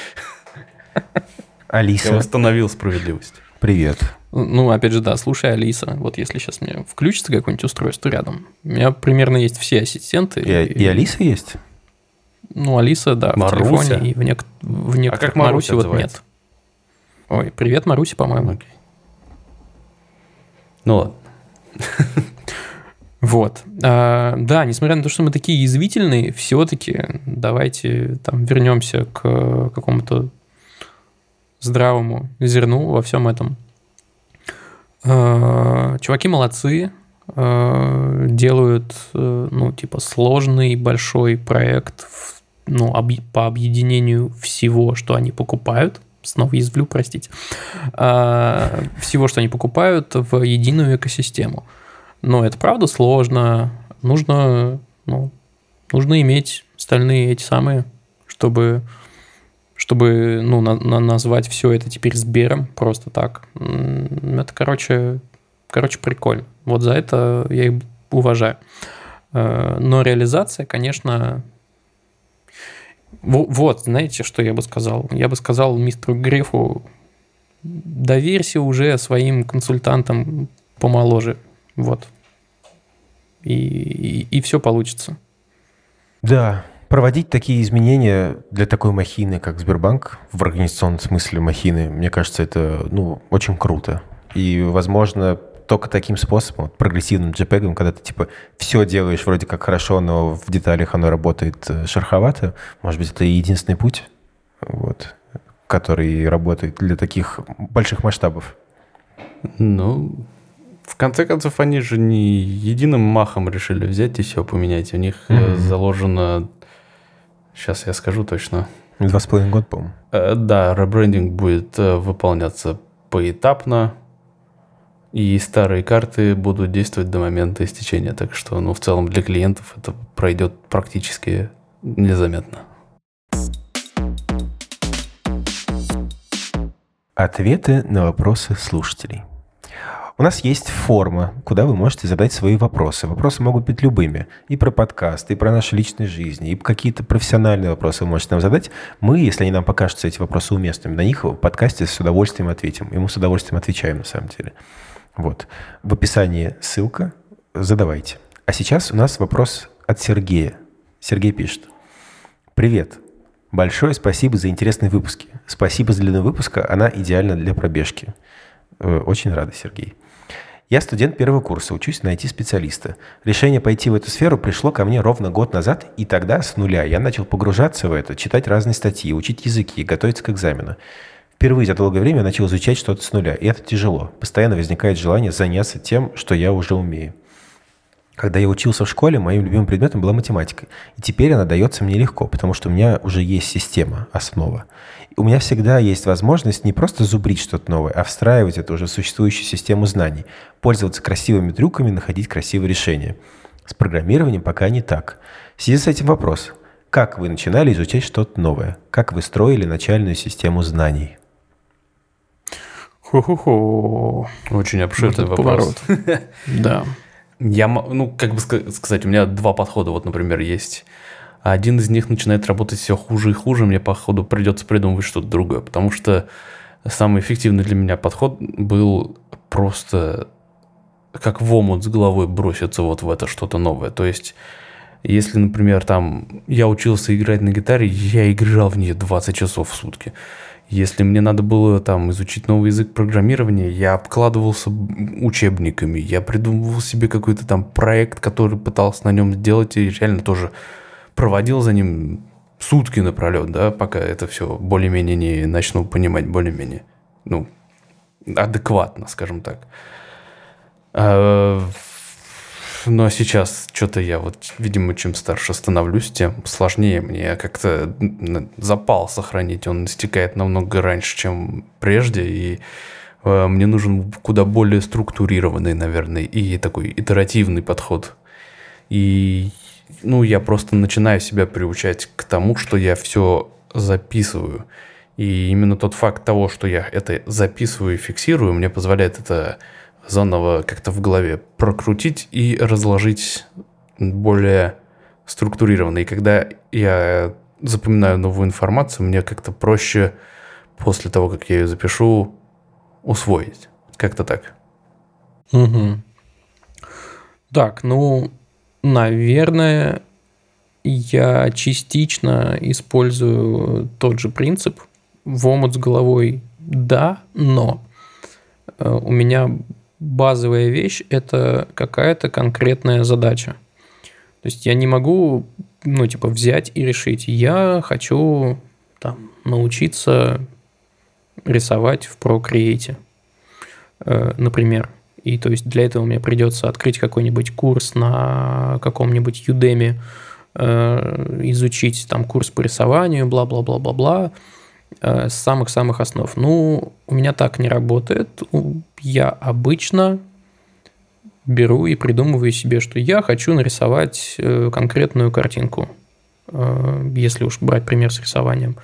Алиса. Я восстановил справедливость. Привет. Ну, опять же, да, слушай, Алиса, вот если сейчас мне включится какое-нибудь устройство рядом, у меня примерно есть все ассистенты. И, и, и Алиса есть? Ну, Алиса, да, Маруся? в телефоне, и в, нек... в некоторых а как Маруси вот нет. Ой, привет, Маруси, по-моему. Окей. Ну ладно. Вот. А, да, несмотря на то, что мы такие язвительные, все-таки давайте там вернемся к какому-то здравому зерну во всем этом. Э, чуваки молодцы, э, делают, э, ну, типа, сложный большой проект, ну, по объединению всего, что они покупают. Снова язвлю, простите. Всего, что они покупают в единую экосистему. Но это правда сложно. Нужно, ну, нужно иметь остальные эти самые, чтобы чтобы ну, на, на, назвать все это теперь Сбером просто так. Это, короче, короче, прикольно. Вот за это я их уважаю. Э, но реализация, конечно... Вот, знаете, что я бы сказал? Я бы сказал мистеру Грефу, доверься уже своим консультантам помоложе. Вот. И, и, и все получится. Да, Проводить такие изменения для такой махины, как Сбербанк, в организационном смысле махины, мне кажется, это ну, очень круто. И, возможно, только таким способом, прогрессивным JPEG, когда ты типа все делаешь вроде как хорошо, но в деталях оно работает э, шероховато, может быть, это единственный путь, вот, который работает для таких больших масштабов. Ну, в конце концов, они же не единым махом решили взять и все поменять. У них mm-hmm. заложено Сейчас я скажу точно. Два с половиной года, по-моему. Э, да, ребрендинг будет выполняться поэтапно, и старые карты будут действовать до момента истечения. Так что, ну, в целом для клиентов это пройдет практически незаметно. Ответы на вопросы слушателей. У нас есть форма, куда вы можете задать свои вопросы. Вопросы могут быть любыми. И про подкаст, и про наши личные жизни, и какие-то профессиональные вопросы вы можете нам задать. Мы, если они нам покажутся эти вопросы уместными, на них в подкасте с удовольствием ответим. И мы с удовольствием отвечаем на самом деле. Вот. В описании ссылка. Задавайте. А сейчас у нас вопрос от Сергея. Сергей пишет. Привет. Большое спасибо за интересные выпуски. Спасибо за длину выпуска. Она идеальна для пробежки. Э, очень рада, Сергей. Я студент первого курса, учусь найти специалиста. Решение пойти в эту сферу пришло ко мне ровно год назад, и тогда с нуля я начал погружаться в это, читать разные статьи, учить языки, готовиться к экзамену. Впервые за долгое время я начал изучать что-то с нуля, и это тяжело. Постоянно возникает желание заняться тем, что я уже умею. Когда я учился в школе, моим любимым предметом была математика. И теперь она дается мне легко, потому что у меня уже есть система, основа. у меня всегда есть возможность не просто зубрить что-то новое, а встраивать это уже существующую систему знаний, пользоваться красивыми трюками, находить красивые решения. С программированием пока не так. В связи с этим вопрос – Как вы начинали изучать что-то новое? Как вы строили начальную систему знаний? Хо-хо-хо. Очень обширный вот вопрос. Поворот. Да. Я, ну, как бы сказать, у меня два подхода. Вот, например, есть. Один из них начинает работать все хуже и хуже. Мне, походу, придется придумывать что-то другое. Потому что самый эффективный для меня подход был просто как в омут с головой броситься вот в это что-то новое. То есть, если, например, там я учился играть на гитаре, я играл в нее 20 часов в сутки. Если мне надо было там изучить новый язык программирования, я обкладывался учебниками, я придумывал себе какой-то там проект, который пытался на нем сделать, и реально тоже проводил за ним сутки напролет, да, пока это все более-менее не начну понимать более-менее, ну, адекватно, скажем так. А, но сейчас что-то я вот, видимо, чем старше становлюсь, тем сложнее мне как-то запал сохранить. Он истекает намного раньше, чем прежде, и э, мне нужен куда более структурированный, наверное, и такой итеративный подход. И, ну, я просто начинаю себя приучать к тому, что я все записываю. И именно тот факт того, что я это записываю и фиксирую, мне позволяет это заново как-то в голове прокрутить и разложить более структурированно. И когда я запоминаю новую информацию, мне как-то проще после того, как я ее запишу, усвоить. Как-то так. Угу. Так, ну, наверное, я частично использую тот же принцип. В омут с головой да, но э, у меня базовая вещь – это какая-то конкретная задача. То есть я не могу, ну, типа, взять и решить. Я хочу там, научиться рисовать в Procreate, э, например. И то есть для этого мне придется открыть какой-нибудь курс на каком-нибудь Udemy, э, изучить там курс по рисованию, бла-бла-бла-бла-бла. Э, с самых-самых основ. Ну, у меня так не работает. Я обычно беру и придумываю себе, что я хочу нарисовать э, конкретную картинку, э, если уж брать пример с рисованием,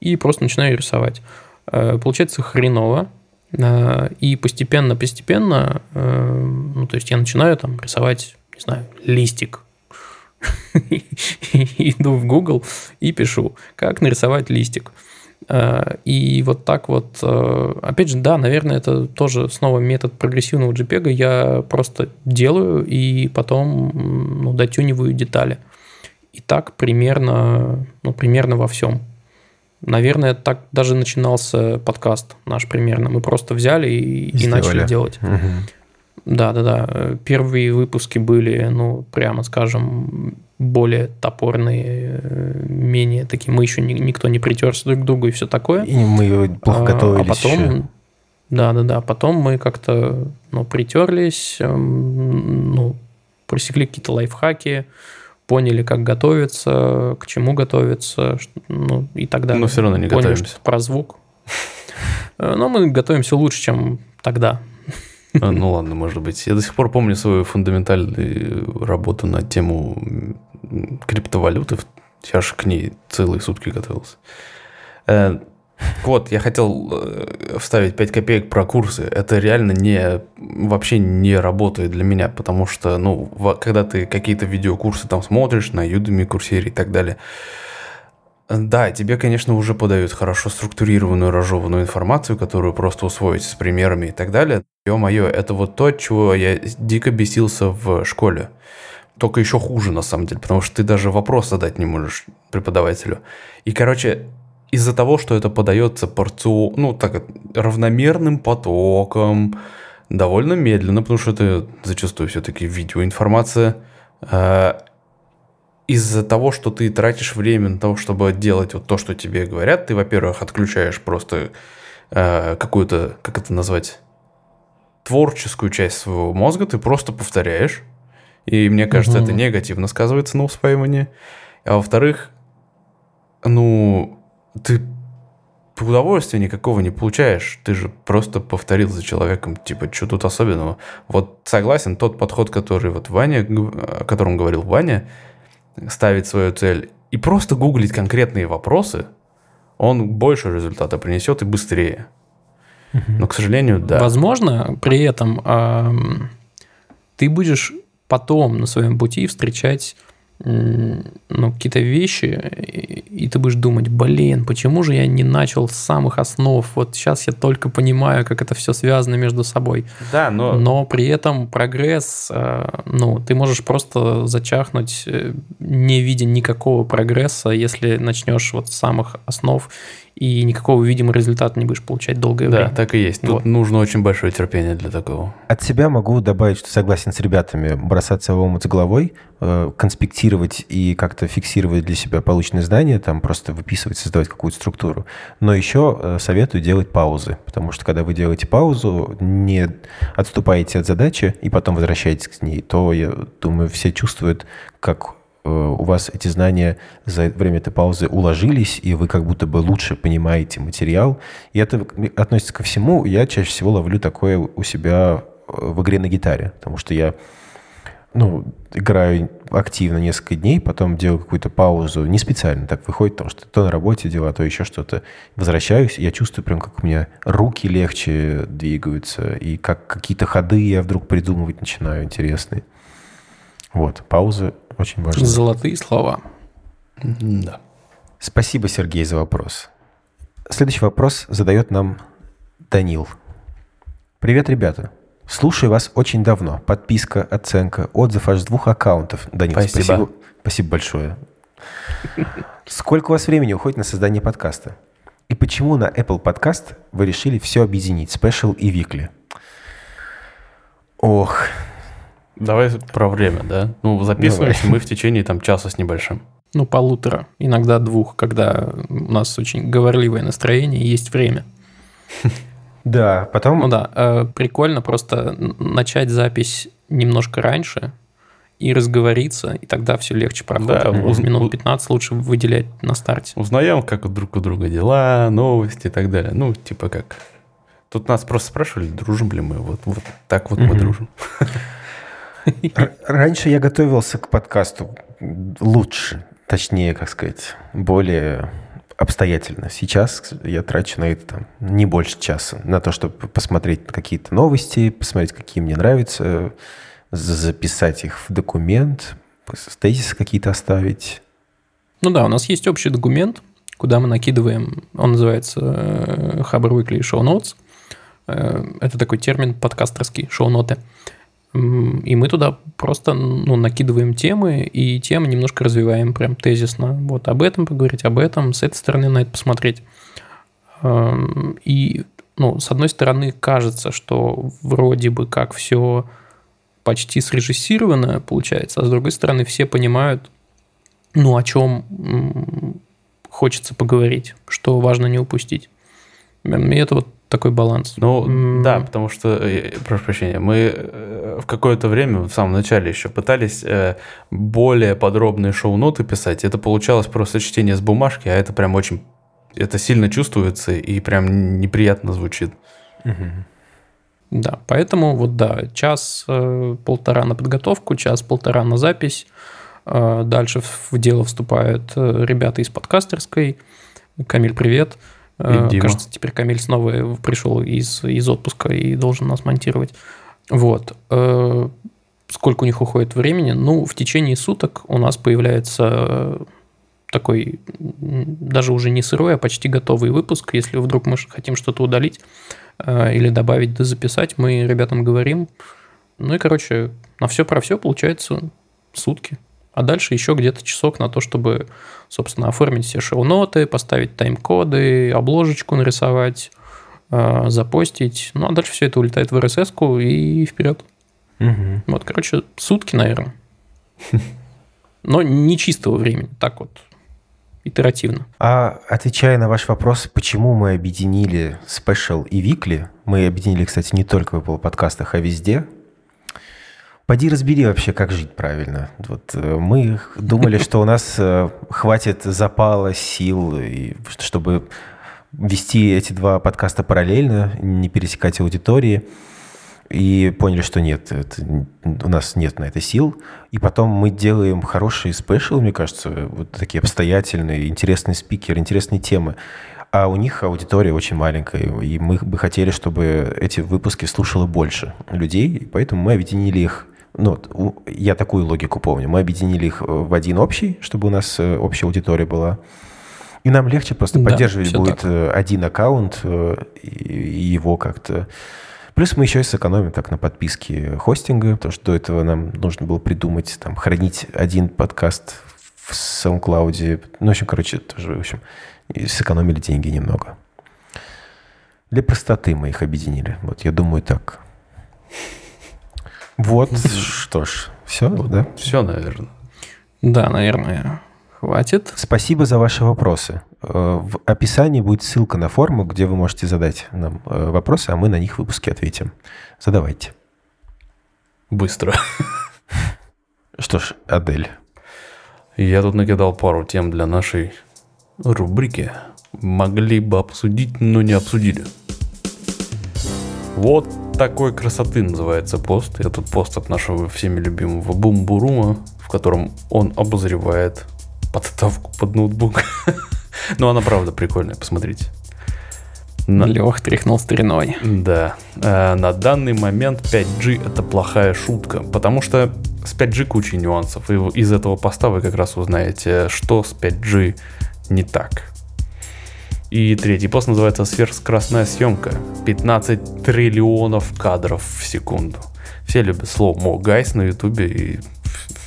и просто начинаю рисовать. Получается хреново, и постепенно-постепенно, ну, то есть я начинаю там рисовать, не знаю, листик, иду в Google и пишу, как нарисовать листик. Э, и вот так вот, э, опять же, да, наверное, это тоже снова метод прогрессивного JPEG. Я просто делаю и потом ну, дотюниваю детали. И так примерно, ну, примерно во всем. Наверное, так даже начинался подкаст наш примерно. Мы просто взяли и, и, и начали делать. Угу. Да, да, да. Первые выпуски были, ну, прямо скажем, более топорные, менее такие. Мы еще никто не притерся друг к другу и все такое. И мы плохо готовились. А потом, еще. да, да, да. Потом мы как-то ну, притерлись, эм, ну, просекли какие-то лайфхаки, поняли, как готовиться, к чему готовиться, ну и так далее. Но все равно не поняли, готовимся. Что про звук. Э, но мы готовимся лучше, чем тогда. А, ну ладно, может быть. Я до сих пор помню свою фундаментальную работу на тему криптовалюты. Я же к ней целые сутки готовился. Э, вот, я хотел э, вставить 5 копеек про курсы. Это реально не, вообще не работает для меня, потому что, ну, когда ты какие-то видеокурсы там смотришь на Udemy, Курсере и так далее, да, тебе, конечно, уже подают хорошо структурированную, разжеванную информацию, которую просто усвоить с примерами и так далее. Ё-моё, это вот то, чего я дико бесился в школе. Только еще хуже, на самом деле, потому что ты даже вопрос задать не можешь преподавателю. И, короче, из-за того, что это подается порцию, ну, так, равномерным потоком, довольно медленно, потому что это зачастую все-таки видеоинформация, э, из-за того, что ты тратишь время на то, чтобы делать вот то, что тебе говорят, ты, во-первых, отключаешь просто э, какую-то, как это назвать, творческую часть своего мозга, ты просто повторяешь. И мне кажется, угу. это негативно сказывается на усваивании. А во-вторых, ну, ты удовольствия никакого не получаешь. Ты же просто повторил за человеком, типа, что тут особенного. Вот согласен, тот подход, который вот Ваня, о котором говорил Ваня, ставить свою цель И просто гуглить конкретные вопросы, он больше результата принесет и быстрее. Но, к сожалению, да. Возможно, при этом э, ты будешь потом на своем пути встречать ну, какие-то вещи, и ты будешь думать, блин, почему же я не начал с самых основ? Вот сейчас я только понимаю, как это все связано между собой. Да, но... Но при этом прогресс, э, ну, ты можешь просто зачахнуть, э, не видя никакого прогресса, если начнешь вот с самых основ и никакого видимого результата не будешь получать долгое да, время. Да, так и есть. Тут вот. нужно очень большое терпение для такого. От себя могу добавить, что согласен с ребятами, бросаться в омут с головой, э, конспектировать и как-то фиксировать для себя полученные знания, там просто выписывать, создавать какую-то структуру. Но еще э, советую делать паузы, потому что когда вы делаете паузу, не отступаете от задачи и потом возвращаетесь к ней, то, я думаю, все чувствуют, как у вас эти знания за время этой паузы уложились, и вы как будто бы лучше понимаете материал. И это относится ко всему. Я чаще всего ловлю такое у себя э, в игре на гитаре, потому что я ну, играю активно несколько дней, потом делаю какую-то паузу, не специально так выходит, потому что то на работе дела, то еще что-то. Возвращаюсь, я чувствую прям, как у меня руки легче двигаются, и как какие-то ходы я вдруг придумывать начинаю интересные. Вот, паузы очень важны. Золотые слова. Да. Спасибо, Сергей, за вопрос. Следующий вопрос задает нам Данил. Привет, ребята. Слушаю вас очень давно. Подписка, оценка, отзыв аж с двух аккаунтов. Данил, спасибо. Спасибо, спасибо большое. Сколько у вас времени уходит на создание подкаста? И почему на Apple Podcast вы решили все объединить, Special и Weekly? Ох, Давай про время, да? Ну, записываемся мы в течение там часа с небольшим. Ну, полутора, иногда двух, когда у нас очень говорливое настроение и есть время. Да, потом... Ну да, э, прикольно просто начать запись немножко раньше и разговориться, и тогда все легче проходит. Да, уз... Минут 15 лучше выделять на старте. Узнаем, как друг у друга дела, новости и так далее. Ну, типа как... Тут нас просто спрашивали, дружим ли мы. Вот, вот так вот мы дружим. Раньше я готовился к подкасту лучше, точнее, как сказать, более обстоятельно. Сейчас я трачу на это там, не больше часа, на то, чтобы посмотреть какие-то новости, посмотреть, какие мне нравятся, записать их в документ, тезисы какие-то оставить. Ну да, у нас есть общий документ, куда мы накидываем, он называется э, Hubber Weekly Show Notes. Э, это такой термин подкастерский, шоу-ноты. И мы туда просто ну, накидываем темы, и темы немножко развиваем прям тезисно. Вот об этом поговорить, об этом, с этой стороны на это посмотреть. И, ну, с одной стороны, кажется, что вроде бы как все почти срежиссировано получается, а с другой стороны, все понимают, ну, о чем хочется поговорить, что важно не упустить. И это вот такой баланс. Ну, mm. да, потому что, э, прошу прощения, мы э, в какое-то время, в самом начале еще пытались э, более подробные шоу-ноты писать. Это получалось просто чтение с бумажки, а это прям очень... Это сильно чувствуется и прям неприятно звучит. Mm-hmm. Да, поэтому вот да, час-полтора на подготовку, час-полтора на запись. Дальше в дело вступают ребята из подкастерской. Камиль, привет. Э, Дима. Кажется, теперь Камиль снова пришел из, из отпуска и должен нас монтировать. Вот. Э, сколько у них уходит времени? Ну, в течение суток у нас появляется такой даже уже не сырой, а почти готовый выпуск. Если вдруг мы хотим что-то удалить э, или добавить, да записать, мы ребятам говорим. Ну и, короче, на все про все получается сутки. А дальше еще где-то часок на то, чтобы, собственно, оформить все шоу-ноты, поставить тайм-коды, обложечку нарисовать, э, запостить. Ну, а дальше все это улетает в RSS-ку и вперед. Угу. Вот, короче, сутки, наверное. Но не чистого времени, так вот, итеративно. А отвечая на ваш вопрос, почему мы объединили Special и Weekly, мы объединили, кстати, не только в Apple подкастах, а везде – Пойди разбери вообще, как жить правильно. Вот э, мы думали, что у нас э, хватит запала, сил, чтобы вести эти два подкаста параллельно, не пересекать аудитории. и поняли, что нет, это, у нас нет на это сил. И потом мы делаем хорошие спешл, мне кажется, вот такие обстоятельные, интересные спикеры, интересные темы. А у них аудитория очень маленькая, и мы бы хотели, чтобы эти выпуски слушало больше людей, и поэтому мы объединили их ну, я такую логику помню. Мы объединили их в один общий, чтобы у нас э, общая аудитория была. И нам легче просто да, поддерживать будет так. Э, один аккаунт э, и его как-то Плюс мы еще и сэкономим так на подписке хостинга, потому что до этого нам нужно было придумать, там, хранить один подкаст в SoundCloud. Ну, в общем, короче, тоже, в общем, сэкономили деньги немного. Для простоты мы их объединили. Вот, я думаю, так. Вот, что ж, все, да? Все, наверное. Да, наверное хватит. Спасибо за ваши вопросы. Э, в описании будет ссылка на форму, где вы можете задать нам э, вопросы, а мы на них в выпуске ответим. Задавайте. Быстро. Что ж, Адель. Я тут накидал пару тем для нашей рубрики. Могли бы обсудить, но не обсудили. Вот такой красоты называется пост. Это пост от нашего всеми любимого Бумбурума, в котором он обозревает подставку под ноутбук. Но она правда прикольная, посмотрите. На... Лех тряхнул стариной. Да. А, на данный момент 5G это плохая шутка, потому что с 5G куча нюансов, и из этого поста вы как раз узнаете, что с 5G не так. И третий пост называется «Сверхскоростная съемка». 15 триллионов кадров в секунду. Все любят Slow Mo Guys на ютубе, и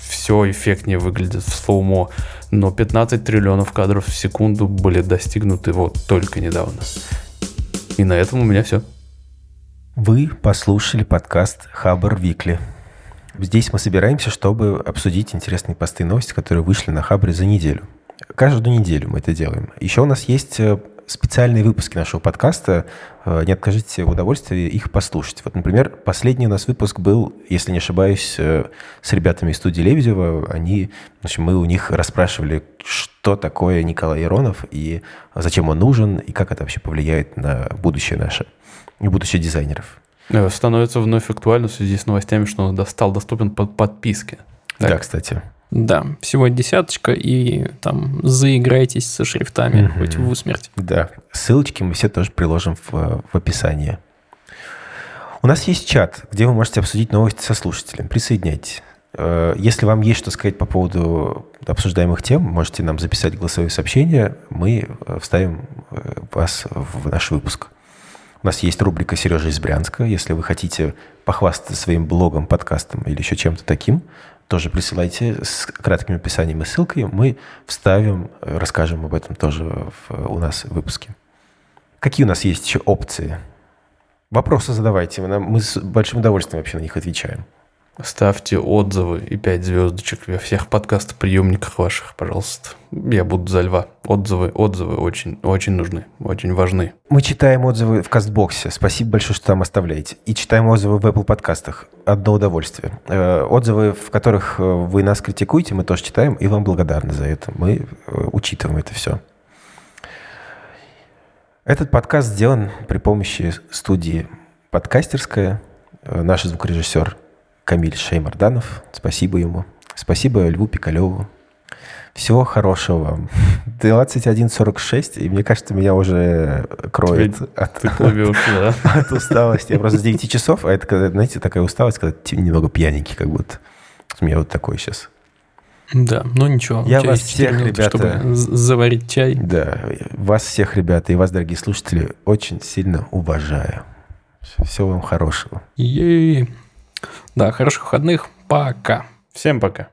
все эффектнее выглядит в slow-mo, но 15 триллионов кадров в секунду были достигнуты вот только недавно. И на этом у меня все. Вы послушали подкаст Habr Weekly. Здесь мы собираемся, чтобы обсудить интересные посты и новости, которые вышли на Хабре за неделю. Каждую неделю мы это делаем. Еще у нас есть э, специальные выпуски нашего подкаста. Э, не откажите в удовольствии их послушать. Вот, например, последний у нас выпуск был, если не ошибаюсь, э, с ребятами из студии Лебедева. Они, в общем, мы у них расспрашивали, что такое Николай Иронов и зачем он нужен, и как это вообще повлияет на будущее наше и будущее дизайнеров. Э, становится вновь актуально в связи с новостями, что он стал доступен под подписке. Так? Да, кстати. Да, всего десяточка, и там заиграйтесь со шрифтами, угу. хоть в усмерть. Да, ссылочки мы все тоже приложим в, в описании. У нас есть чат, где вы можете обсудить новости со слушателем. Присоединяйтесь. Э, если вам есть что сказать по поводу обсуждаемых тем, можете нам записать голосовое сообщение, мы э, вставим э, вас в наш выпуск. У нас есть рубрика «Сережа из Брянска». Если вы хотите похвастаться своим блогом, подкастом или еще чем-то таким, тоже присылайте с кратким описанием и ссылкой. Мы вставим, расскажем об этом тоже в, у нас в выпуске. Какие у нас есть еще опции? Вопросы задавайте, мы с большим удовольствием вообще на них отвечаем. Ставьте отзывы и 5 звездочек во всех подкастоприемниках ваших, пожалуйста. Я буду за льва. Отзывы, отзывы очень, очень нужны, очень важны. Мы читаем отзывы в Кастбоксе. Спасибо большое, что там оставляете. И читаем отзывы в Apple подкастах. Одно удовольствие. Э, отзывы, в которых э, вы нас критикуете, мы тоже читаем, и вам благодарны за это. Мы э, учитываем это все. Этот подкаст сделан при помощи студии «Подкастерская». Наш звукорежиссер Камиль Шеймарданов. Спасибо ему. Спасибо Льву Пикалеву. Всего хорошего вам. 21.46, и мне кажется, меня уже кроет Тебе, от, ты плывешь, да? от усталости. Я просто с 9 часов, а это, когда, знаете, такая усталость, когда немного пьяненький как будто. У меня вот такой сейчас. Да, ну ничего. Я вас всех, минуты, ребята... Чтобы заварить чай. Да, вас всех, ребята, и вас, дорогие слушатели, очень сильно уважаю. Всего вам хорошего. Ей. Да, хороших выходных. Пока. Всем пока.